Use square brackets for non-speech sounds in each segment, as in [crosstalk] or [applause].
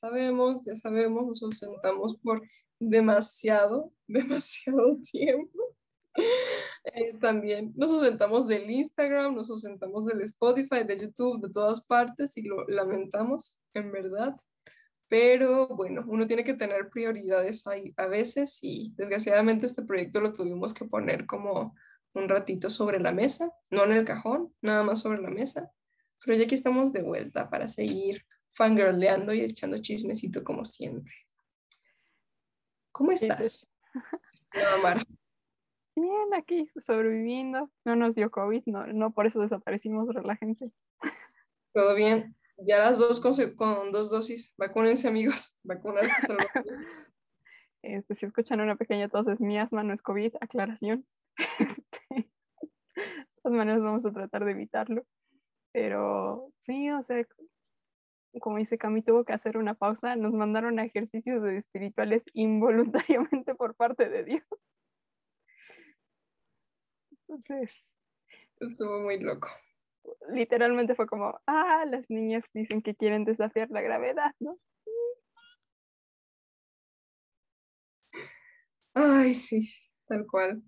Sabemos, ya sabemos, nos ausentamos por demasiado, [laughs] demasiado tiempo. Eh, también nos ausentamos del Instagram, nos ausentamos del Spotify, de YouTube, de todas partes y lo lamentamos, en verdad. Pero bueno, uno tiene que tener prioridades ahí a veces y desgraciadamente este proyecto lo tuvimos que poner como un ratito sobre la mesa, no en el cajón, nada más sobre la mesa. Pero ya aquí estamos de vuelta para seguir fangirleando y echando chismecito como siempre. ¿Cómo estás? Mara. Bien, aquí sobreviviendo. No nos dio COVID, no, no por eso desaparecimos, relájense. Todo bien. Ya las dos con, con dos dosis. Vacúnense, amigos. Vacúnense. [laughs] este, si escuchan una pequeña tos, es mi asma, no es COVID. Aclaración. [laughs] Este, de todas maneras, vamos a tratar de evitarlo. Pero sí, o sea, como dice Cami, tuvo que hacer una pausa. Nos mandaron a ejercicios espirituales [laughs] involuntariamente por parte de Dios. Entonces. Estuvo muy loco. Literalmente fue como, ah, las niñas dicen que quieren desafiar la gravedad, ¿no? Ay, sí, tal cual.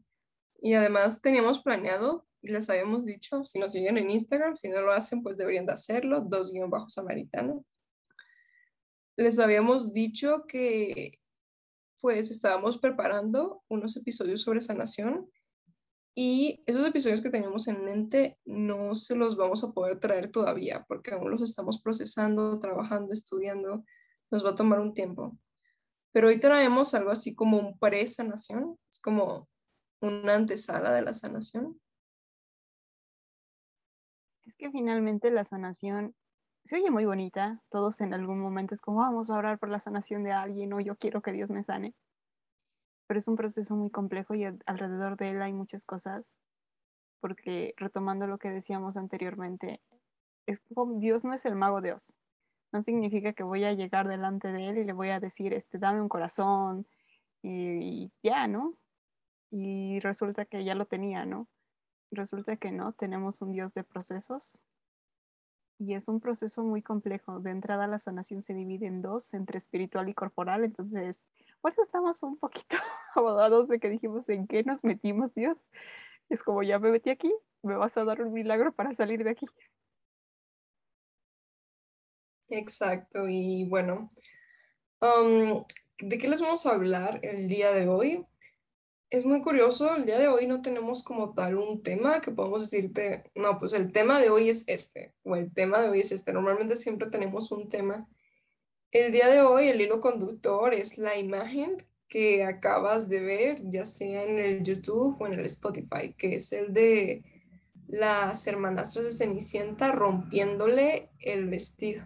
Y además teníamos planeado les habíamos dicho, si nos siguen en Instagram, si no lo hacen, pues deberían de hacerlo, dos guion bajo samaritano. Les habíamos dicho que pues estábamos preparando unos episodios sobre sanación y esos episodios que teníamos en mente no se los vamos a poder traer todavía porque aún los estamos procesando, trabajando, estudiando, nos va a tomar un tiempo. Pero hoy traemos algo así como un pre-sanación, es como una antesala de la sanación es que finalmente la sanación se oye muy bonita. Todos en algún momento es como vamos a orar por la sanación de alguien o yo quiero que Dios me sane. Pero es un proceso muy complejo y alrededor de él hay muchas cosas. Porque retomando lo que decíamos anteriormente, Dios no es el mago Dios. No significa que voy a llegar delante de él y le voy a decir, este, dame un corazón y ya, ¿no? Y resulta que ya lo tenía, ¿no? Resulta que no, tenemos un Dios de procesos y es un proceso muy complejo. De entrada la sanación se divide en dos, entre espiritual y corporal, entonces eso estamos un poquito [laughs] abogados de que dijimos en qué nos metimos, Dios. Es como ya me metí aquí, me vas a dar un milagro para salir de aquí. Exacto, y bueno, um, ¿de qué les vamos a hablar el día de hoy? Es muy curioso, el día de hoy no tenemos como tal un tema que podamos decirte, no, pues el tema de hoy es este, o el tema de hoy es este. Normalmente siempre tenemos un tema. El día de hoy el hilo conductor es la imagen que acabas de ver, ya sea en el YouTube o en el Spotify, que es el de las hermanastras de Cenicienta rompiéndole el vestido.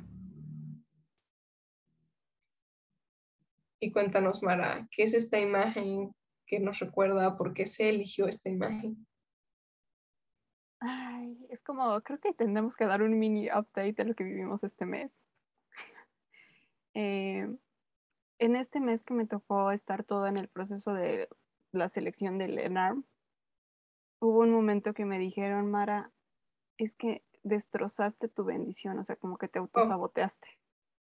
Y cuéntanos, Mara, ¿qué es esta imagen? Que nos recuerda por qué se eligió esta imagen. Ay, es como, creo que tendremos que dar un mini update de lo que vivimos este mes. [laughs] Eh, en este mes que me tocó estar todo en el proceso de la selección del ENARM, hubo un momento que me dijeron, Mara, es que destrozaste tu bendición, o sea, como que te oh. autosaboteaste.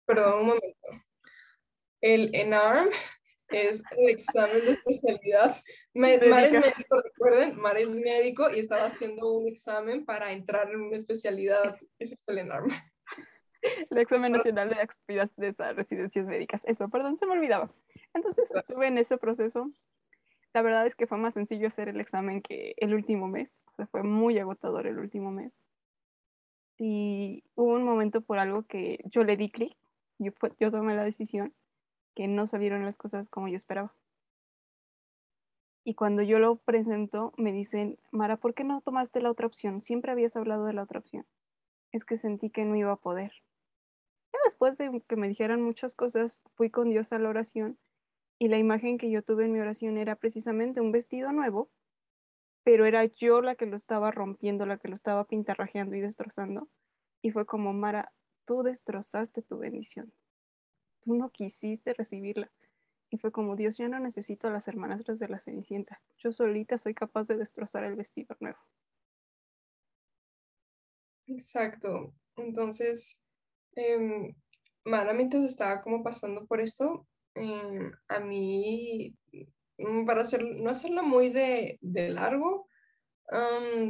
perdón, un momento. El ENARM es el examen de especialidad. Mar es médico, recuerden, Mar es médico y estaba haciendo un examen para entrar en una especialidad. Ese es el enorme. El examen nacional de actividades de residencias médicas. Eso, perdón, se me olvidaba. Entonces estuve en ese proceso. La verdad es que fue más sencillo hacer el examen que el último mes. O sea, fue muy agotador el último mes. Y hubo un momento por algo que yo le di clic. Yo, yo tomé la decisión que no salieron las cosas como yo esperaba. Y cuando yo lo presento, me dicen, Mara, ¿por qué no tomaste la otra opción? Siempre habías hablado de la otra opción. Es que sentí que no iba a poder. después de que me dijeran muchas cosas, fui con Dios a la oración y la imagen que yo tuve en mi oración era precisamente un vestido nuevo, pero era yo la que lo estaba rompiendo, la que lo estaba pintarrajeando y destrozando. Y fue como, Mara, tú destrozaste tu bendición. Tú no quisiste recibirla. Y fue como, Dios, yo no necesito a las hermanastras de la Cenicienta. Yo solita soy capaz de destrozar el vestido nuevo. Exacto. Entonces, eh, Mara, mientras estaba como pasando por esto, em, a mí, mm, para hacer, no hacerla muy de, largo,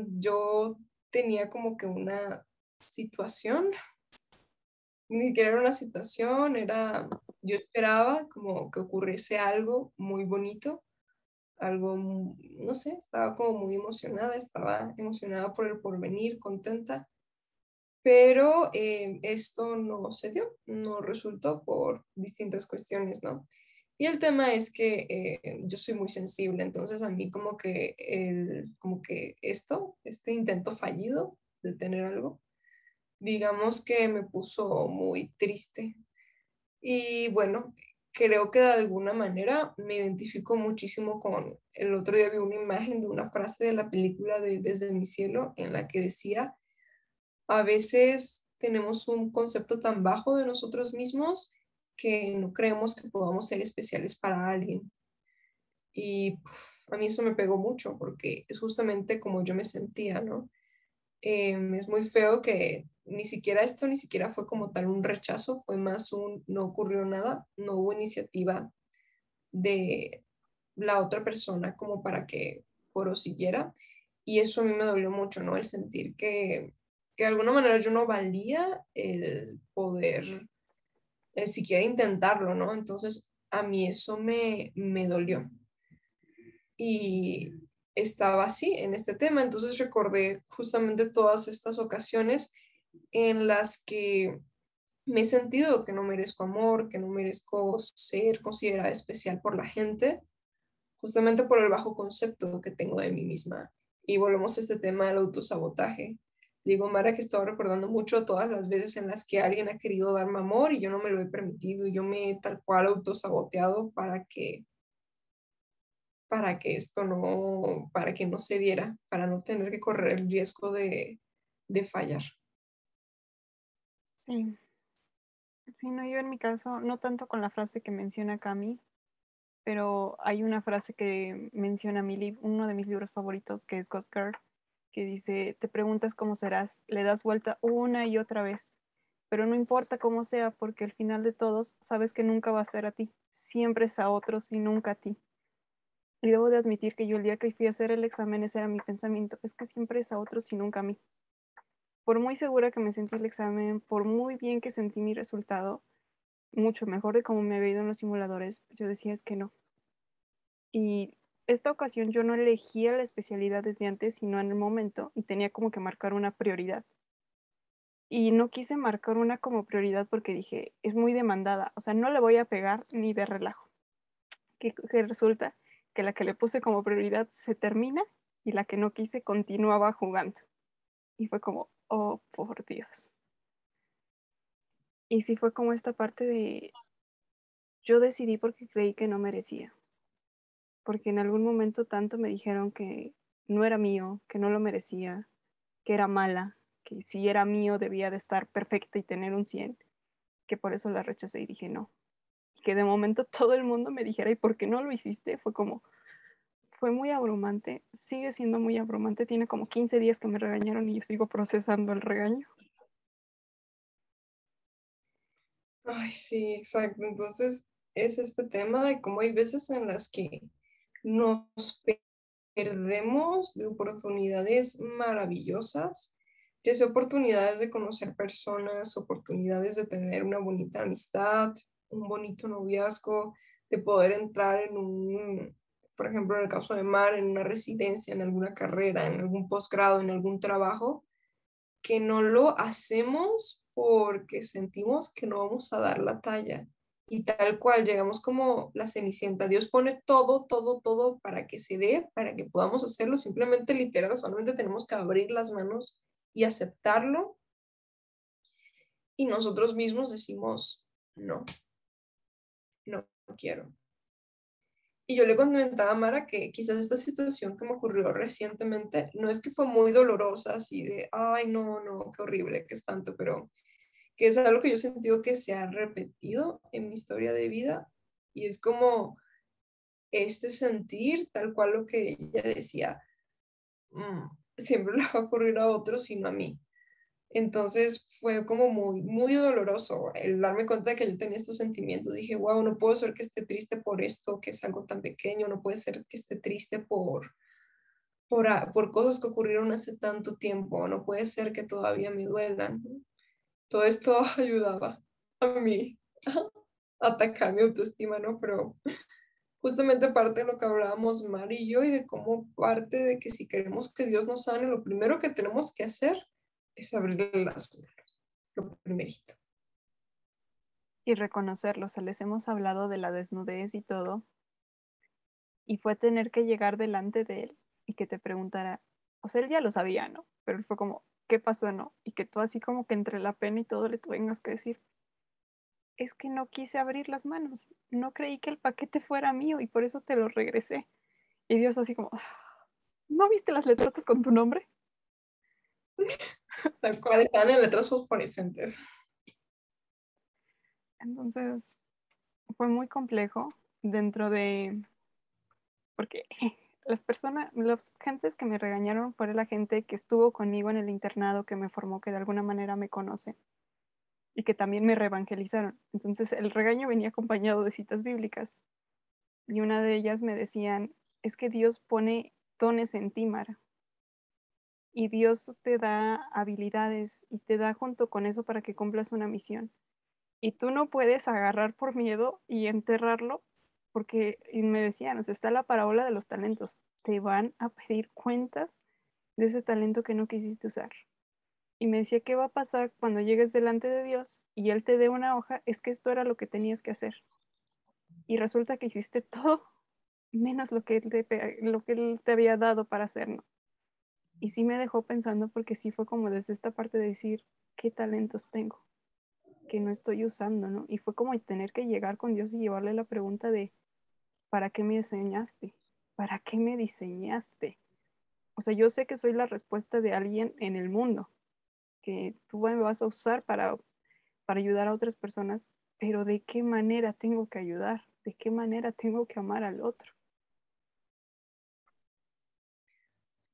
yo tenía como que una situación, ni siquiera era una situación, era, yo esperaba como que ocurriese algo muy bonito, algo, no sé, estaba como muy emocionada, estaba emocionada por el porvenir, contenta pero eh, esto no se dio, no resultó por distintas cuestiones, ¿no? Y el tema es que eh, yo soy muy sensible, entonces a mí como que, el, como que esto, este intento fallido de tener algo, digamos que me puso muy triste. Y bueno, creo que de alguna manera me identifico muchísimo con, el otro día vi una imagen de una frase de la película de Desde mi cielo en la que decía, a veces tenemos un concepto tan bajo de nosotros mismos que no creemos que podamos ser especiales para alguien. Y a mí eso me pegó mucho porque es justamente como yo me sentía, ¿no? Em, es muy feo que ni siquiera esto, ni siquiera fue como tal un rechazo, fue más un no ocurrió nada, no hubo iniciativa de la otra persona como para que prosiguiera. Y eso a mí me dolió mucho, ¿no? El sentir que que de alguna manera yo no valía el poder, el siquiera intentarlo, ¿no? Entonces a mí eso me, me dolió. Y estaba así en este tema, entonces recordé justamente todas estas ocasiones en las que me he sentido que no merezco amor, que no merezco ser considerada especial por la gente, justamente por el bajo concepto que tengo de mí misma. Y volvemos a este tema del autosabotaje. Digo, Mara, que estaba recordando mucho todas las veces en las que alguien ha querido darme amor y yo no me lo he permitido. Yo me he tal cual autosaboteado para que para que esto no, para que no se diera, para no tener que correr el riesgo de, de fallar. Sí. Sí, no, yo en mi caso, no tanto con la frase que menciona Cami, pero hay una frase que menciona mi uno de mis libros favoritos, que es Ghost Girl, que dice, te preguntas cómo serás, le das vuelta una y otra vez, pero no importa cómo sea, porque al final de todos sabes que nunca va a ser a ti, siempre es a otros y nunca a ti. Y debo de admitir que yo el día que fui a hacer el examen ese era mi pensamiento, es que siempre es a otros y nunca a mí. Por muy segura que me sentí el examen, por muy bien que sentí mi resultado, mucho mejor de cómo me había ido en los simuladores, yo decía es que no. Y esta ocasión yo no elegía la especialidad desde antes, sino en el momento, y tenía como que marcar una prioridad. Y no quise marcar una como prioridad porque dije, es muy demandada, o sea, no le voy a pegar ni de relajo. Que, resulta que la que le puse como prioridad se termina y la que no quise continuaba jugando. Y fue como, oh, por Dios. Y sí fue como esta parte de, yo decidí porque creí que no merecía porque en algún momento tanto me dijeron que no era mío, que no lo merecía, que era mala, que si era mío debía de estar perfecta y tener un 100, que por eso la rechacé y dije no. Que de momento [laughs] todo el mundo me dijera, ¿y por qué no lo hiciste? Fue como, fue muy abrumante, sigue siendo muy abrumante, tiene como 15 días que me regañaron y yo sigo procesando el regaño. Ay, sí, exacto. Entonces es este tema de cómo hay veces en las que nos perdemos de oportunidades maravillosas, ya sea oportunidades de conocer personas, oportunidades de tener una bonita amistad, un bonito noviazgo, de poder entrar en un, por ejemplo, en el caso de Mar, en una residencia, en alguna carrera, en algún posgrado, en algún trabajo, que no lo hacemos porque sentimos que no vamos a dar la talla y tal cual llegamos como la cenicienta. Dios pone todo, todo, todo para que se dé, para que podamos hacerlo. Simplemente literal, solamente tenemos que abrir las manos y aceptarlo. y nosotros mismos decimos, no, no, quiero. Y yo le comentaba a Mara que quizás esta situación que me ocurrió recientemente no es que fue muy dolorosa, así de, ay, no, no, qué horrible, qué espanto, pero que es algo que yo he sentido que se ha repetido en mi historia de vida y es como este sentir tal cual lo que ella decía, mm, siempre le va a ocurrir a otros, sino a mí. Entonces fue como muy, muy doloroso el darme cuenta de que yo tenía estos sentimientos. Dije, wow, no puedo ser que esté triste por esto, que es algo tan pequeño, no puede ser que esté triste por, por, por cosas que ocurrieron hace tanto tiempo, no puede ser que todavía me duelan. Todo esto [laughs] ayudaba a mí [laughs] a atacar mi autoestima, ¿no? Pero justamente parte de lo que hablábamos Mar y yo y de cómo parte de que si queremos que Dios nos sane, lo primero que tenemos que hacer es abrirle las manos, lo primerito. Y reconocerlo, o sea, les hemos hablado de la desnudez y todo, y fue tener que llegar delante de él y que te preguntara, o sea, él ya lo sabía, ¿no? Pero él fue como, ¿qué pasó, no? Y que tú así como que entre la pena y todo le tengas que decir, es que no quise abrir las manos, no creí que el paquete fuera mío y por eso te lo regresé. Y Dios así como, ¿no viste las letras con tu nombre? [laughs] Tal cual, estaban en letras fosforescentes. Entonces, fue muy complejo dentro de, porque [laughs] las personas, las gentes que me regañaron fue la gente que estuvo conmigo en el internado, que me formó, que de alguna manera me conoce y que también me reevangelizaron. Entonces, el regaño venía acompañado de citas bíblicas y una de ellas me decían, es que Dios pone dones en ti, Mara y Dios te da habilidades y te da junto con eso para que cumplas una misión. Y tú no puedes agarrar por miedo y enterrarlo porque y me decían, o sea, está la parábola de los talentos. Te van a pedir cuentas de ese talento que no quisiste usar. Y me decía, ¿qué va a pasar cuando llegues delante de Dios y Él te dé una hoja? Es que esto era lo que tenías que hacer. Y resulta que hiciste todo menos lo que Él te, lo que él te había dado para hacerlo y sí me dejó pensando porque sí fue como desde esta parte de decir, ¿qué talentos tengo? Que no estoy usando, ¿no? Y fue como tener que llegar con Dios y llevarle la pregunta de, ¿para qué me enseñaste? ¿Para qué me diseñaste? O sea, yo sé que soy la respuesta de alguien en el mundo, que tú me vas a usar para, para ayudar a otras personas, pero ¿de qué manera tengo que ayudar? ¿De qué manera tengo que amar al otro?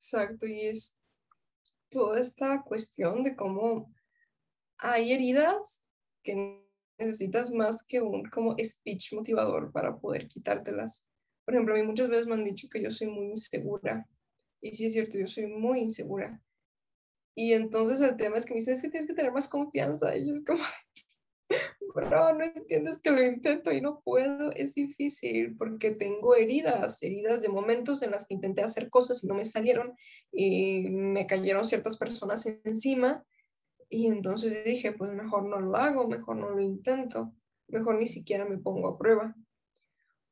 Exacto, y es toda esta cuestión de cómo hay heridas que necesitas más que un como speech motivador para poder quitártelas. Por ejemplo, a mí muchas veces me han dicho que yo soy muy insegura. Y sí es cierto, yo soy muy insegura. Y entonces el tema es que me dicen, que tienes que tener más confianza. Y yo es como, bro, no entiendes que lo intento y no puedo, es difícil porque tengo heridas, heridas de momentos en las que intenté hacer cosas y no me salieron y me cayeron ciertas personas encima y entonces dije, pues mejor no lo hago, mejor no lo intento, mejor ni siquiera me pongo a prueba.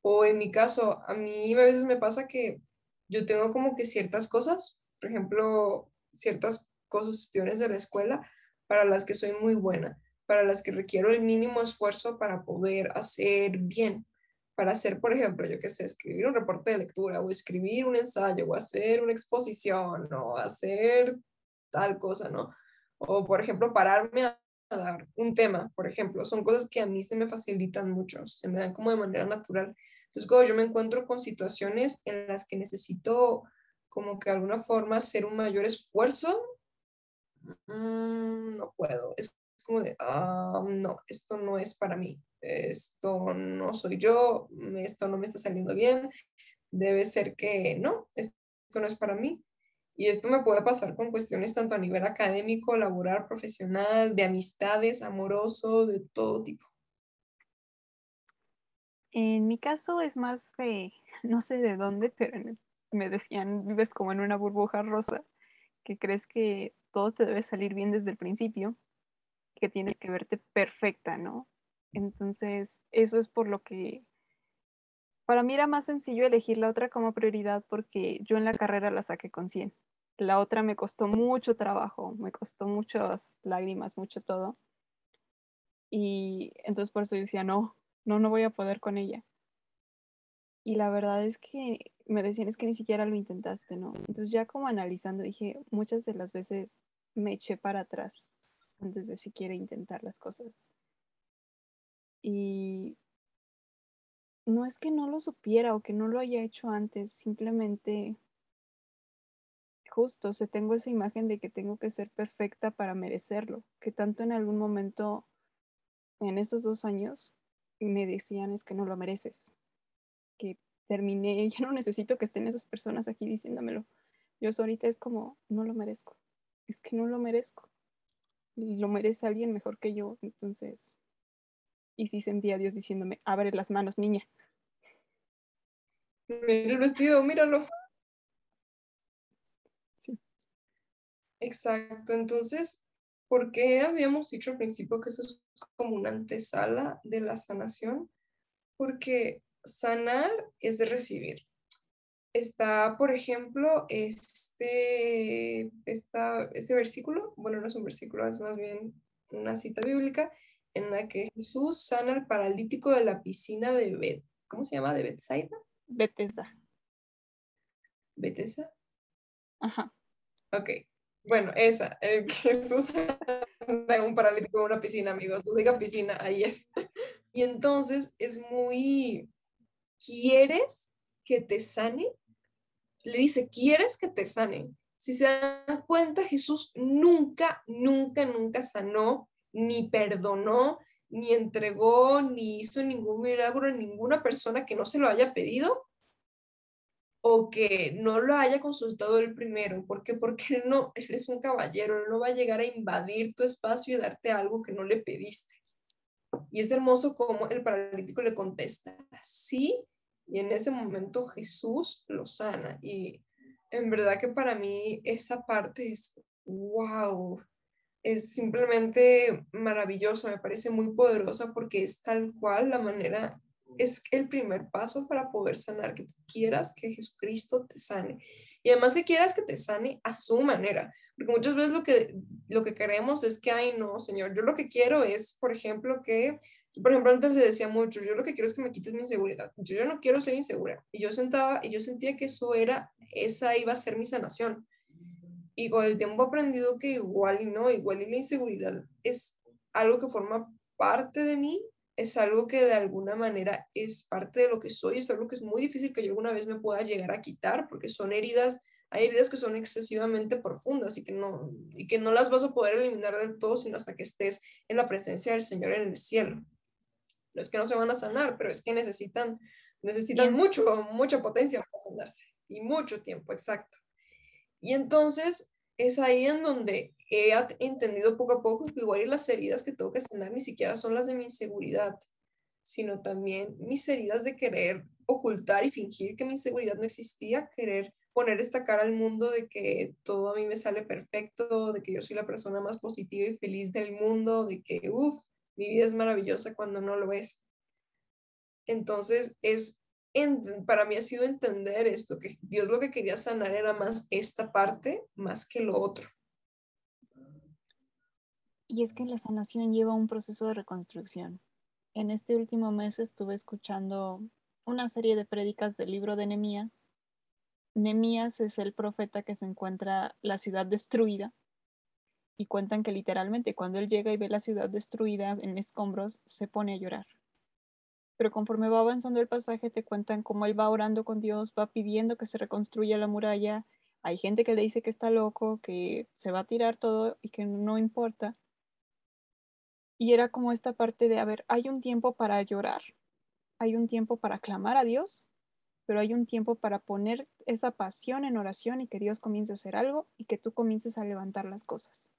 O en mi caso, a mí a veces me pasa que yo tengo como que ciertas cosas, por ejemplo, ciertas cosas, cuestiones de la escuela para las que soy muy buena para las que requiero el mínimo esfuerzo para poder hacer bien. Para hacer, por ejemplo, yo qué sé, escribir un reporte de lectura o escribir un ensayo o hacer una exposición o hacer tal cosa, ¿no? O, por ejemplo, pararme a dar un tema, por ejemplo, son cosas que a mí se me facilitan mucho, se me dan como de manera natural. Entonces, cuando yo me encuentro con situaciones en las que necesito como que de alguna forma hacer un mayor esfuerzo, mm, no puedo. Es como de, ah, no, esto no es para mí, esto no soy yo, esto no me está saliendo bien, debe ser que no, esto no es para mí. Y esto me puede pasar con cuestiones tanto a nivel académico, laboral, profesional, de amistades, amoroso, de todo tipo. En mi caso es más de, no sé de dónde, pero me decían, vives como en una burbuja rosa, que crees que todo te debe salir bien desde el principio que tienes que verte perfecta, ¿no? Entonces, eso es por lo que para mí era más sencillo elegir la otra como prioridad porque yo en la carrera la saqué con 100. La otra me costó mucho trabajo, me costó muchas lágrimas, mucho todo. Y entonces por eso decía, no, no, no voy a poder con ella. Y la verdad es que me decían, es que ni siquiera lo intentaste, ¿no? Entonces ya como analizando, dije, muchas de las veces me eché para atrás antes de siquiera intentar las cosas. Y no es que no lo supiera o que no lo haya hecho antes, simplemente justo, o tengo esa imagen de que tengo que ser perfecta para merecerlo, que tanto en algún momento en esos dos años me decían es que no lo mereces, que terminé, [laughs] ya no necesito que estén esas personas aquí diciéndomelo. Yo ahorita es como, no lo merezco, es que no lo merezco. Lo merece alguien mejor que yo, entonces. Y sí sentía a Dios diciéndome, abre las manos, niña. Mira el vestido, míralo. Sí. Exacto, entonces, ¿por qué habíamos dicho al principio que eso es como una antesala de la sanación? Porque sanar es de recibir. Está, por ejemplo, este, este versículo, bueno, no es un versículo, es más bien una cita bíblica en la que Jesús sana al paralítico de la piscina de Bet, ¿cómo se llama? ¿De Bethsaida? Bethesda. ¿Bethesda? Ajá. Ok. Bueno, esa, el [laughs] Jesús sana un paralítico en una piscina, amigos. Tú digas piscina, ahí es. Y entonces es muy, ¿quieres que te sane? Le dice, ¿quieres que te sane? Si se dan cuenta, Jesús nunca, nunca, nunca sanó, ni perdonó, ni entregó, ni hizo ningún milagro en ninguna persona que no se lo haya pedido o que no lo haya consultado el primero. ¿Por qué? Porque él no, él es un caballero, él no va a llegar a invadir tu espacio y darte algo que no le pediste. Y es hermoso como el paralítico le contesta, sí, y en ese momento Jesús lo sana. Y en verdad que para mí esa parte es, wow, es simplemente maravillosa, me parece muy poderosa porque es tal cual la manera, es el primer paso para poder sanar, que quieras que Jesucristo te sane. Y además que quieras que te sane a su manera, porque muchas veces lo que, lo que queremos es que, ay, no, Señor, yo lo que quiero es, por ejemplo, que por ejemplo, antes le decía mucho, yo lo que quiero es que me quites mi inseguridad. Yo, no quiero ser insegura. Y yo sentaba y yo sentía que eso era, esa iba a ser mi sanación. Y con el tiempo he aprendido que igual y no, igual y la inseguridad es algo que forma parte de mí, es algo que de alguna manera es parte de lo que soy, es algo que es muy difícil que yo alguna vez me pueda llegar a quitar, porque son heridas, hay heridas que son excesivamente profundas y que no, y que no las vas a poder eliminar del todo, sino hasta que estés en la presencia del Señor en el cielo. No es que no se van a sanar, pero es que necesitan, necesitan mucho, mucha potencia para sanarse y mucho tiempo, exacto. Y entonces es ahí en donde he entendido poco a poco que igual y las heridas que tengo que sanar ni siquiera son las de mi inseguridad, sino también mis heridas de querer ocultar y fingir que mi inseguridad no existía, querer poner esta cara al mundo de que todo a mí me sale perfecto, de que yo soy la persona más positiva y feliz del mundo, de que, uff, mi vida es maravillosa cuando no lo es. Entonces, es para mí ha sido entender esto, que Dios lo que quería sanar era más esta parte, más que lo otro. Y es que la sanación lleva un proceso de reconstrucción. En este último mes estuve escuchando una serie de prédicas del libro de Nehemías. Nehemías es el profeta que se encuentra la ciudad destruida y cuentan que literalmente cuando él llega y ve la ciudad destruida en escombros, se pone a llorar. Pero conforme va avanzando el pasaje, te cuentan cómo él va orando con Dios, va pidiendo que se reconstruya la muralla. Hay gente que le dice que está loco, que se va a tirar todo y que no importa. Y era como esta parte de, a ver, hay un tiempo para llorar, hay un tiempo para clamar a Dios, pero hay un tiempo para poner esa pasión en oración y que Dios comience a hacer algo y que tú comiences a levantar las cosas.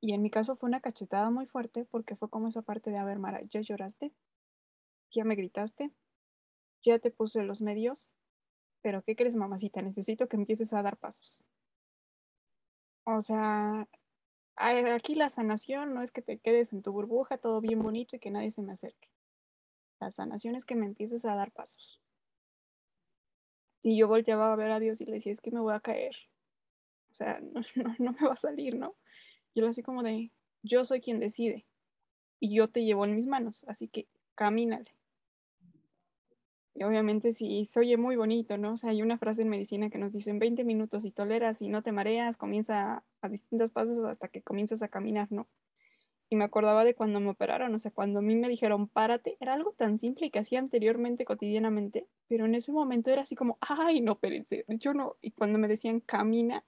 Y en mi caso fue una cachetada muy fuerte porque fue como esa parte de, a ver, Mara, ya lloraste, ya me gritaste, ya te puse los medios, pero ¿qué crees, mamacita? Necesito que empieces a dar pasos. O sea, aquí la sanación no es que te quedes en tu burbuja, todo bien bonito y que nadie se me acerque. La sanación es que me empieces a dar pasos. Y yo volteaba a ver a Dios y le decía, es que me voy a caer. O sea, [laughs] no, no, no me va a salir, ¿no? Yo así como de, yo soy quien decide. y yo te llevo en mis manos, así que camínale. Y obviamente sí, se oye muy bonito, ¿no? O sea, hay una frase en medicina que nos dice, en 20 minutos y toleras y no te mareas, comienza a distintos pasos hasta que comienzas a caminar, ¿no? Y me acordaba de cuando me operaron, o sea, cuando a mí me dijeron, párate, era algo tan simple que hacía anteriormente, cotidianamente, pero en ese momento era así como, ay, no, espérense, yo no. Y cuando me decían, camina,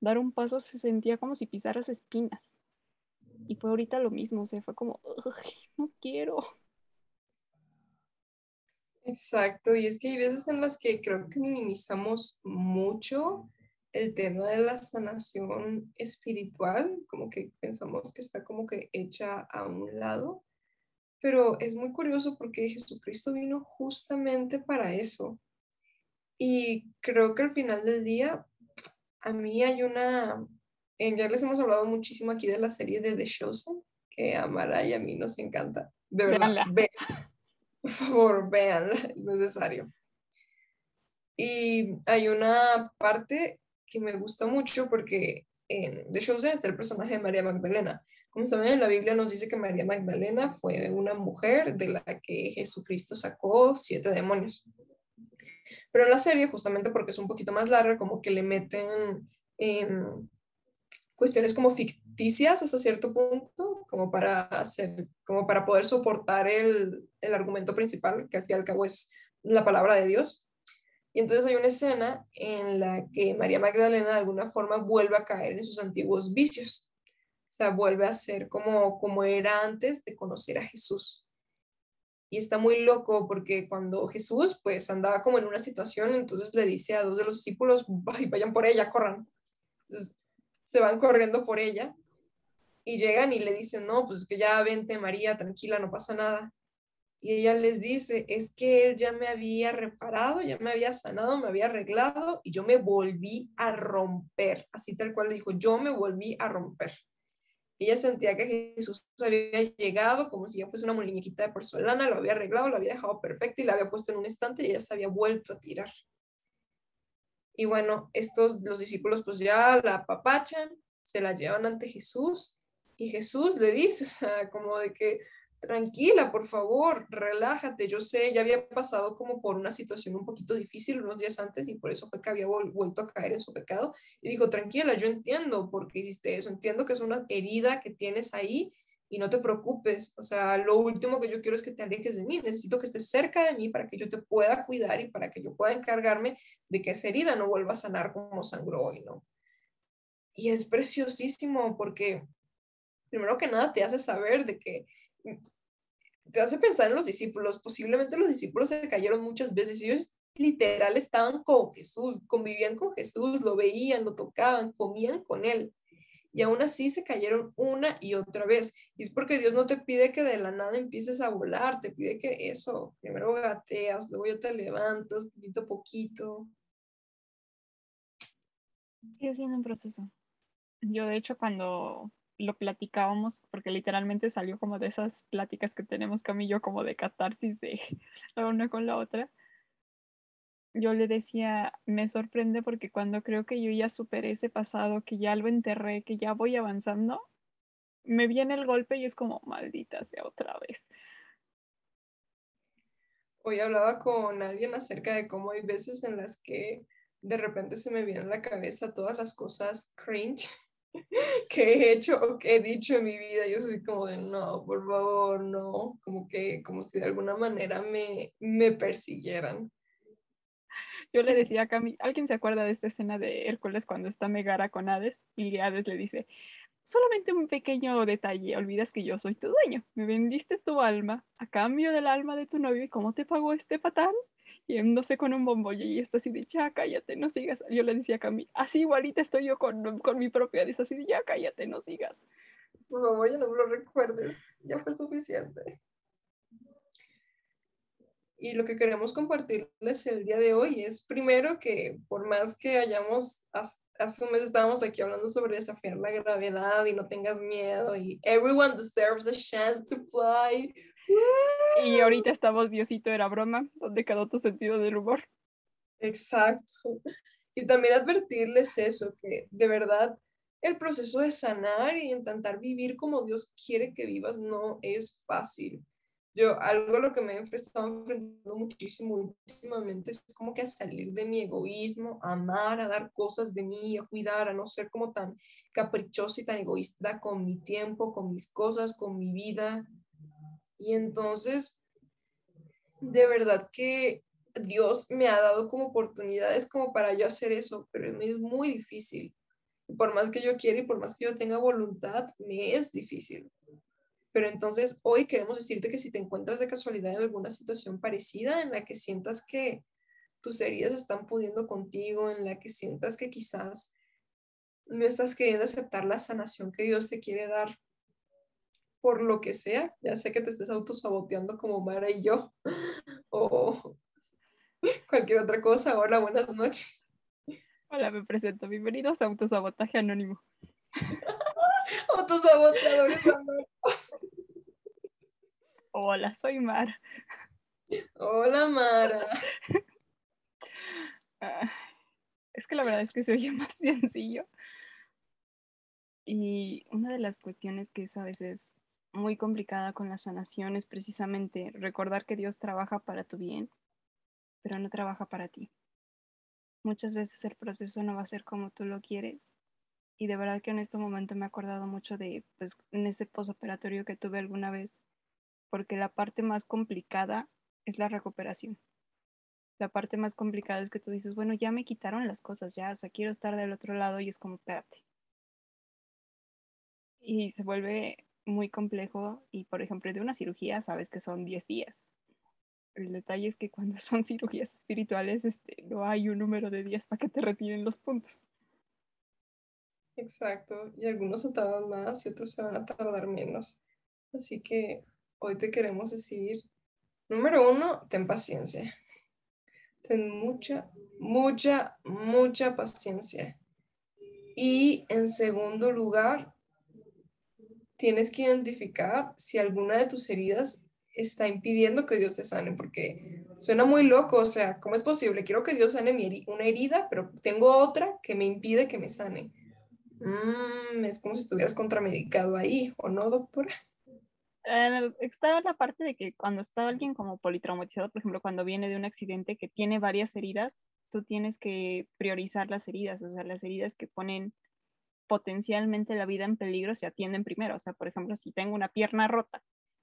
dar un paso se sentía como si pisaras espinas. Y fue ahorita lo mismo, o sea, fue como, no quiero. Exacto, y es que hay veces en las que creo que minimizamos mucho el tema de la sanación espiritual, como que pensamos que está como que hecha a un lado, pero es muy curioso porque Jesucristo vino justamente para eso. Y creo que al final del día, a mí hay una, ya les hemos hablado muchísimo aquí de la serie de The Chosen, que a Mara y a mí nos encanta. De verdad, [laughs] por favor, vean, [laughs] es necesario. Y hay una parte que me gusta mucho porque en The Chosen está el personaje de María Magdalena. Como saben, en la Biblia nos dice que María Magdalena fue una mujer de la que Jesucristo sacó siete demonios. Pero en la serie, justamente porque es un poquito más larga, como que le meten cuestiones como ficticias hasta cierto punto, como para, hacer, como para poder soportar el, el argumento principal, que al fin y al cabo es la palabra de Dios. Y entonces hay una escena en la que María Magdalena de alguna forma vuelve a caer en sus antiguos vicios. O sea, vuelve a ser como, como era antes de conocer a Jesús. Y está muy loco porque cuando Jesús pues andaba como en una situación, entonces le dice a dos de los discípulos, vayan por ella, corran. Entonces, se van corriendo por ella y llegan y le dicen, no, pues es que ya vente María, tranquila, no pasa nada. Y ella les dice, es que él ya me había reparado, ya me había sanado, me había arreglado y yo me volví a romper. Así tal cual le dijo, yo me volví a romper. Ella sentía que Jesús había llegado como si ya fuese una muñequita de porcelana, lo había arreglado, lo había dejado perfecto y la había puesto en un estante y ella se había vuelto a tirar. Y bueno, estos, los discípulos pues ya la apapachan, se la llevan ante Jesús y Jesús le dice, [laughs] o sea, como de que, tranquila, por favor, relájate. Yo sé, ya había pasado como por una situación un poquito difícil unos días antes y por eso fue que había vuelto a caer en su pecado. Y dijo, tranquila, yo entiendo por qué hiciste eso, entiendo que es una herida que tienes ahí y no te preocupes, o sea, lo último que yo quiero es que te alejes de mí, necesito que estés cerca de mí para que yo te pueda cuidar y para que yo pueda encargarme de que esa herida no vuelva a sanar como sangró hoy, ¿no? Y es preciosísimo porque, primero que nada, te hace saber de que, te hace pensar en los discípulos, posiblemente los discípulos se cayeron muchas veces, ellos literal estaban con Jesús, convivían con Jesús, lo veían, lo tocaban, comían con él y aún así se cayeron una y otra vez. Y es porque Dios no te pide que de la nada empieces a volar, te pide que eso, primero gateas, luego ya te levantas poquito a poquito. Sigue siendo un proceso. Yo de hecho cuando lo platicábamos, porque literalmente salió como de esas pláticas que tenemos Camillo, como de catarsis de [laughs] la una con la otra, yo le decía, me sorprende porque cuando creo que yo ya superé ese pasado, que ya lo enterré, que ya voy avanzando, me viene el golpe y es como, maldita sea otra vez. Hoy hablaba con alguien acerca de cómo hay veces en las que de repente se me vienen a la cabeza todas las cosas cringe [laughs] que he hecho o que he dicho en mi vida. Yo soy como de, no, por favor, no, como que, como si de alguna manera me, me persiguieran. Yo le decía a Cami, ¿alguien se acuerda de esta escena de Hércules cuando está Megara con Hades? Y Hades le dice, solamente un pequeño detalle, olvidas que yo soy tu dueño, me vendiste tu alma a cambio del alma de tu novio y cómo te pagó este patán? Yéndose con un bombolle y está así de, ya cállate, no sigas. Yo le decía a Cami, así igualita estoy yo con, con mi propia Hades, así de, ya cállate, no sigas. Por favor, ya no me lo recuerdes, ya fue suficiente. Y lo que queremos compartirles el día de hoy es primero que por más que hayamos, hace un mes estábamos aquí hablando sobre desafiar la gravedad y no tengas miedo y everyone deserves a chance to fly. Y ahorita estamos, Diosito era broma, donde quedó tu sentido del humor. Exacto. Y también advertirles eso, que de verdad el proceso de sanar y intentar vivir como Dios quiere que vivas no es fácil. Yo, algo a lo que me he estado enfrentando muchísimo últimamente es como que a salir de mi egoísmo, a amar, a dar cosas de mí, a cuidar, a no ser como tan caprichosa y tan egoísta con mi tiempo, con mis cosas, con mi vida. Y entonces, de verdad que Dios me ha dado como oportunidades como para yo hacer eso, pero es muy difícil. Por más que yo quiera y por más que yo tenga voluntad, me es difícil. Pero entonces hoy queremos decirte que si te encuentras de casualidad en alguna situación parecida en la que sientas que tus heridas están pudiendo contigo, en la que sientas que quizás no estás queriendo aceptar la sanación que Dios te quiere dar por lo que sea, ya sé que te estés autosaboteando como Mara y yo, [laughs] o [laughs] cualquier otra cosa. Hola, buenas noches. Hola, me presento. Bienvenidos a Autosabotaje Anónimo. [laughs] Autosaboteadores anónimos. Hola, soy Mara. Hola, Mara. Ah, es que la verdad es que se oye más sencillo. Y una de las cuestiones que es a veces muy complicada con la sanación es precisamente recordar que Dios trabaja para tu bien, pero no trabaja para ti. Muchas veces el proceso no va a ser como tú lo quieres. Y de verdad que en este momento me he acordado mucho de, pues, en ese posoperatorio que tuve alguna vez, porque la parte más complicada es la recuperación. La parte más complicada es que tú dices, bueno, ya me quitaron las cosas, ya, o quiero estar del otro lado y es como, espérate. Y se vuelve muy complejo y, por ejemplo, de una cirugía sabes que son 10 días. El detalle es que cuando [laughs] son cirugías espirituales, este, no hay un número de días para que te retiren los puntos. Exacto, y algunos se tardan más y otros se van a tardar menos. Así que hoy te queremos decir, número uno, ten paciencia. Ten mucha, mucha, mucha paciencia. Y en segundo lugar, tienes que identificar si alguna de tus heridas está impidiendo que Dios te sane, porque suena muy loco, o sea, ¿cómo es posible? Quiero que Dios sane mi una herida, pero tengo otra que me impide que me sane. Mm, es como si estuvieras contramedicado ahí, ¿o no, doctora? Eh, está la parte de que cuando está alguien como politraumatizado, por ejemplo, cuando viene de un accidente que tiene varias heridas, tú tienes que priorizar las heridas, o sea, las heridas que ponen potencialmente la vida en peligro se atienden primero. O sea, por ejemplo, si tengo una pierna rota,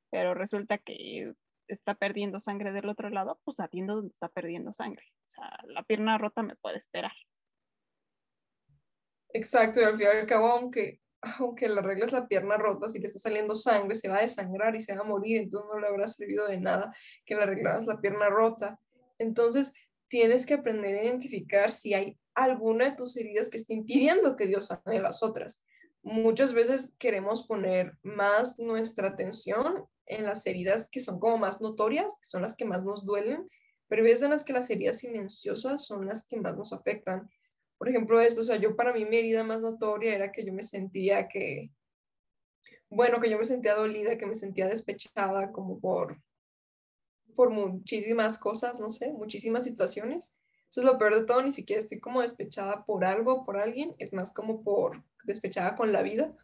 pero resulta que está perdiendo sangre del otro lado, pues atiendo donde está perdiendo sangre. O sea, la pierna rota me puede esperar. Exacto, y al fin y cabo, aunque, aunque le arregles la pierna rota, si le está saliendo sangre, se va a desangrar y se va a morir, entonces no le habrá servido de nada que le arreglaras la pierna rota. Entonces, tienes que aprender a identificar si hay alguna de tus heridas que esté impidiendo que Dios sane las otras. Muchas veces queremos poner más nuestra atención en las heridas que son como más notorias, que son las que más nos duelen, pero veces en las que las heridas silenciosas son las que más nos afectan. Por ejemplo, esto, o sea, yo para mí mi herida más notoria era que yo me sentía que, bueno, que yo me sentía dolida, que me sentía despechada como por, por muchísimas cosas, no sé, muchísimas situaciones. Eso es lo peor de todo, ni siquiera estoy como despechada por algo, por alguien, es más como por despechada con la vida.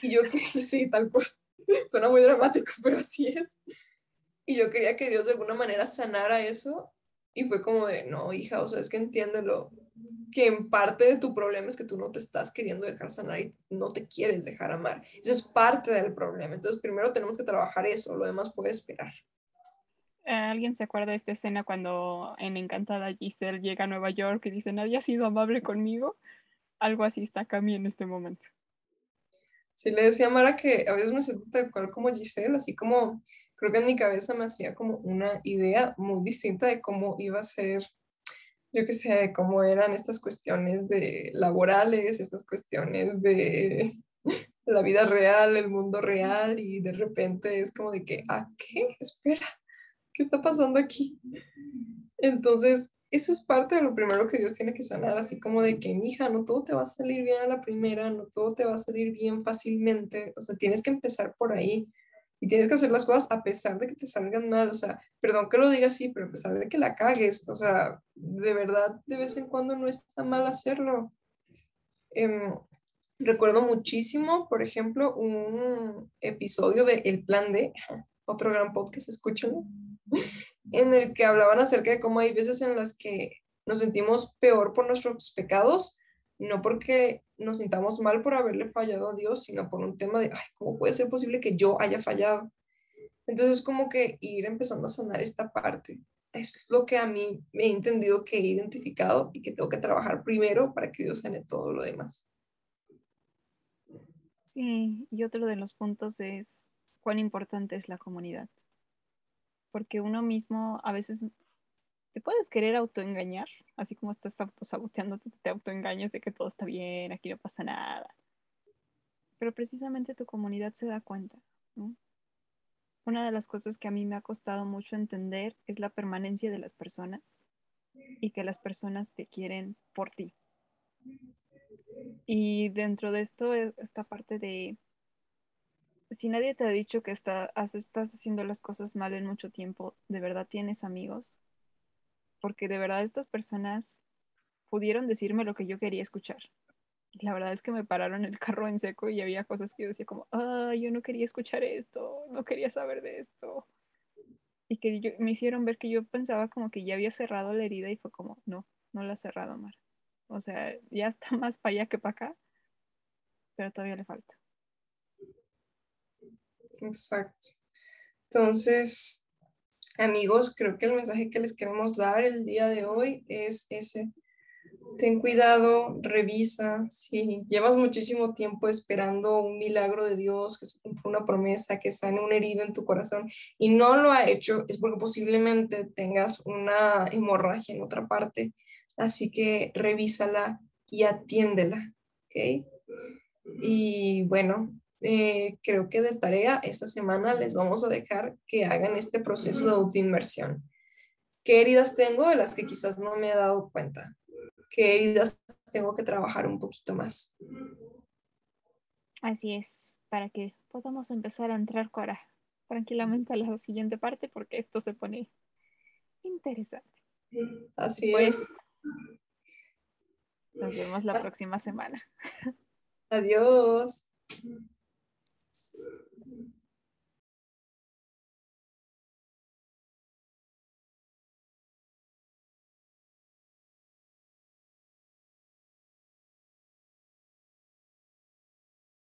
Y yo que [laughs] sí, tal cual, [laughs] suena muy dramático, pero así es. Y yo quería que Dios de alguna manera sanara eso y fue como de, no, hija, o sea, es que entiéndelo, que en parte de tu problema es que tú no te estás queriendo dejar sanar y no te quieres dejar amar. Eso es parte del problema. Entonces, primero tenemos que trabajar eso, lo demás puede esperar. ¿Alguien se acuerda de esta escena cuando en Encantada Giselle llega a Nueva York y dice, nadie ha sido amable conmigo? Algo así está Cami en este momento. Sí, le decía a Mara que a veces me siento tal cual como Giselle, así como creo que en mi cabeza me hacía como una idea muy distinta de cómo iba a ser, yo qué sé, cómo eran estas cuestiones de laborales, estas cuestiones de [laughs] la vida real, el mundo real, y de repente es como de que, ¿a qué? Espera, ¿qué está pasando aquí? Entonces, eso es parte de lo primero que Dios tiene que sanar, así como de que, hija, no todo te va a salir bien a la primera, no todo te va a salir bien fácilmente, o sea, tienes que empezar por ahí y tienes que hacer las cosas a pesar de que te salgan mal, o sea, perdón que lo diga así, pero a pesar de que la cagues, o sea, de verdad, de vez en cuando no está mal hacerlo. Em, recuerdo muchísimo, por ejemplo, un episodio de El Plan D, otro gran podcast, escúchenlo, en el que hablaban acerca de cómo hay veces en las que nos sentimos peor por nuestros pecados, no porque nos sintamos mal por haberle fallado a Dios, sino por un tema de, ¿cómo puede ser posible que yo haya fallado? Entonces, como que ir empezando a sanar esta parte. Es lo que a mí me he entendido que he identificado y que tengo que trabajar primero para que Dios sane todo lo demás. Sí, y otro de los puntos es cuán importante es la comunidad. Porque uno mismo a veces te puedes querer autoengañar, así como estás autosaboteándote, te autoengañas de que todo está bien, aquí no pasa nada. Pero precisamente tu comunidad se da cuenta. Una de las cosas que a mí me ha costado mucho entender es la permanencia de las personas y que las personas te quieren por ti. Y dentro de esto, esta parte de si nadie te ha dicho que estás haciendo las cosas mal en mucho tiempo, ¿de verdad tienes amigos? Porque de verdad estas personas pudieron decirme lo que yo quería escuchar. La verdad es que me pararon el carro en seco y había cosas que yo decía como, ah, yo no quería escuchar esto, no quería saber de esto. Y que me hicieron ver que yo pensaba como que ya había cerrado la herida y fue como, no, no la he cerrado, Mar. O sea, ya está [laughs] más para allá que para acá, pero todavía le falta. Exacto. Entonces, amigos, creo que el mensaje que les queremos dar el día de hoy es ese. Ten cuidado, revisa. Si llevas muchísimo tiempo esperando un milagro de Dios, que se cumpla una promesa, que sane un herido en tu corazón y no lo ha hecho, es porque posiblemente tengas una hemorragia en otra parte. Así que revísala y atiéndela. Y bueno, eh, creo que de tarea esta semana les vamos a dejar que hagan este proceso de autoinmersión. ¿Qué heridas tengo de las que quizás no me he dado cuenta? ¿Qué heridas tengo que trabajar un poquito más? Así es, para que podamos empezar a entrar ahora tranquilamente a la siguiente parte porque esto se pone interesante. Así pues, es. Nos vemos la próxima semana. Adiós.